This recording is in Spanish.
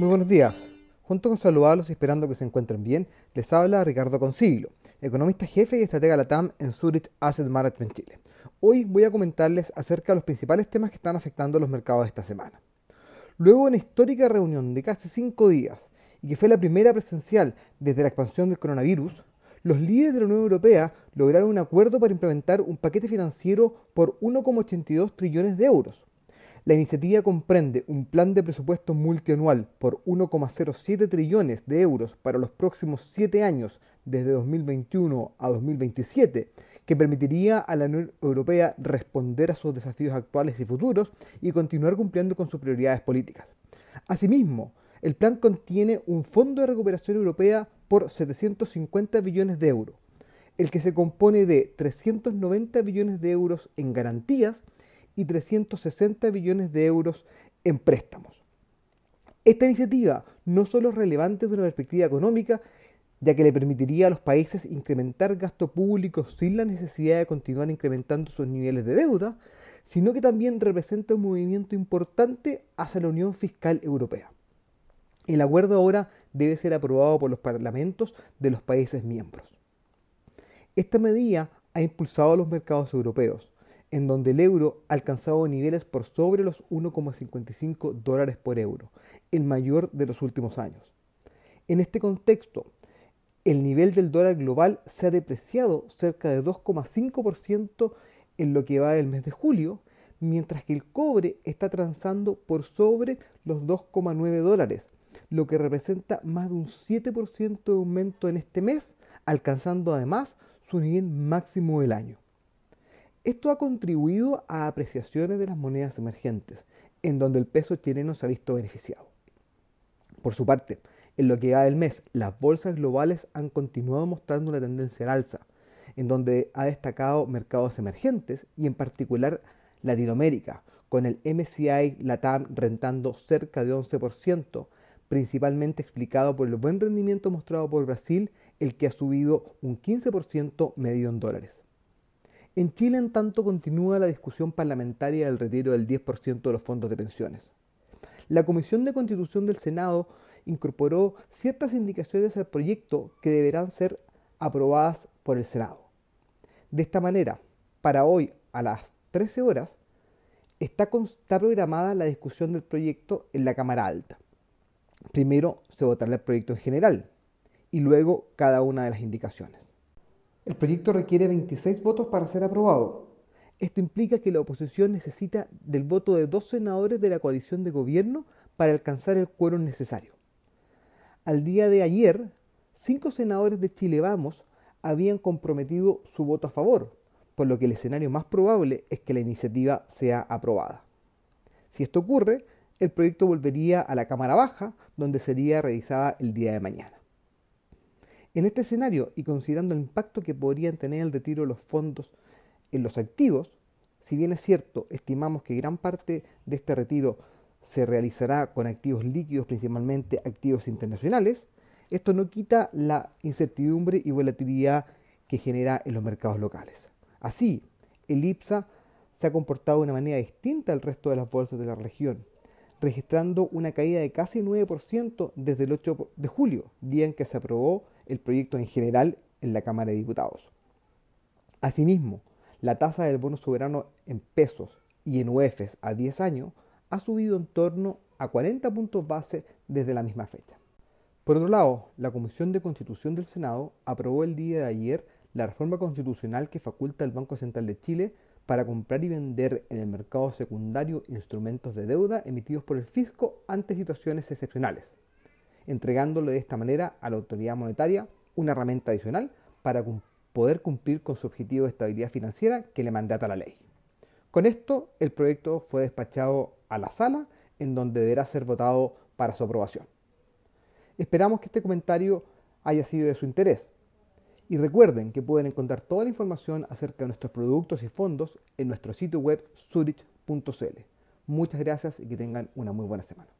Muy buenos días. Junto con saludarlos y esperando que se encuentren bien, les habla Ricardo Consiglo, economista jefe y estratega LATAM en Zurich Asset Management Chile. Hoy voy a comentarles acerca de los principales temas que están afectando los mercados esta semana. Luego de una histórica reunión de casi cinco días, y que fue la primera presencial desde la expansión del coronavirus, los líderes de la Unión Europea lograron un acuerdo para implementar un paquete financiero por 1,82 trillones de euros la iniciativa comprende un plan de presupuesto multianual por 1,07 trillones de euros para los próximos siete años, desde 2021 a 2027, que permitiría a la Unión Europea responder a sus desafíos actuales y futuros y continuar cumpliendo con sus prioridades políticas. Asimismo, el plan contiene un fondo de recuperación europea por 750 billones de euros, el que se compone de 390 billones de euros en garantías y 360 billones de euros en préstamos. Esta iniciativa no solo es relevante desde una perspectiva económica, ya que le permitiría a los países incrementar gasto público sin la necesidad de continuar incrementando sus niveles de deuda, sino que también representa un movimiento importante hacia la Unión Fiscal Europea. El acuerdo ahora debe ser aprobado por los parlamentos de los países miembros. Esta medida ha impulsado a los mercados europeos, en donde el euro ha alcanzado niveles por sobre los 1,55 dólares por euro, el mayor de los últimos años. En este contexto, el nivel del dólar global se ha depreciado cerca de 2,5% en lo que va del mes de julio, mientras que el cobre está transando por sobre los 2,9 dólares, lo que representa más de un 7% de aumento en este mes, alcanzando además su nivel máximo del año. Esto ha contribuido a apreciaciones de las monedas emergentes, en donde el peso chileno se ha visto beneficiado. Por su parte, en lo que va del mes, las bolsas globales han continuado mostrando una tendencia al alza, en donde ha destacado mercados emergentes y en particular Latinoamérica, con el MCI Latam rentando cerca de 11%, principalmente explicado por el buen rendimiento mostrado por Brasil, el que ha subido un 15% medio en dólares. En Chile, en tanto, continúa la discusión parlamentaria del retiro del 10% de los fondos de pensiones. La Comisión de Constitución del Senado incorporó ciertas indicaciones al proyecto que deberán ser aprobadas por el Senado. De esta manera, para hoy a las 13 horas, está, programada la discusión del proyecto en la Cámara Alta. Primero se votará el proyecto en general y luego cada una de las indicaciones. El proyecto requiere 26 votos para ser aprobado. Esto implica que la oposición necesita del voto de dos senadores de la coalición de gobierno para alcanzar el quórum necesario. Al día de ayer, cinco senadores de Chile Vamos habían comprometido su voto a favor, por lo que el escenario más probable es que la iniciativa sea aprobada. Si esto ocurre, el proyecto volvería a la Cámara Baja, donde sería revisada el día de mañana. En este escenario, y considerando el impacto que podrían tener el retiro de los fondos en los activos, si bien es cierto, estimamos que gran parte de este retiro se realizará con activos líquidos, principalmente activos internacionales, esto no quita la incertidumbre y volatilidad que genera en los mercados locales. Así, el IPSA se ha comportado de una manera distinta al resto de las bolsas de la región, registrando una caída de casi 9% desde el 8 de julio, día en que se aprobó el proyecto en general en la Cámara de Diputados. Asimismo, la tasa del bono soberano en pesos y en UEFs a 10 años ha subido en torno a 40 puntos base desde la misma fecha. Por otro lado, la Comisión de Constitución del Senado aprobó el día de ayer la reforma constitucional que faculta al Banco Central de Chile para comprar y vender en el mercado secundario instrumentos de deuda emitidos por el fisco ante situaciones excepcionales entregándole de esta manera a la autoridad monetaria una herramienta adicional para poder cumplir con su objetivo de estabilidad financiera que le mandata la ley. Con esto, el proyecto fue despachado a la sala, en donde deberá ser votado para su aprobación. Esperamos que este comentario haya sido de su interés. Y recuerden que pueden encontrar toda la información acerca de nuestros productos y fondos en nuestro sitio web zurich.cl. Muchas gracias y que tengan una muy buena semana.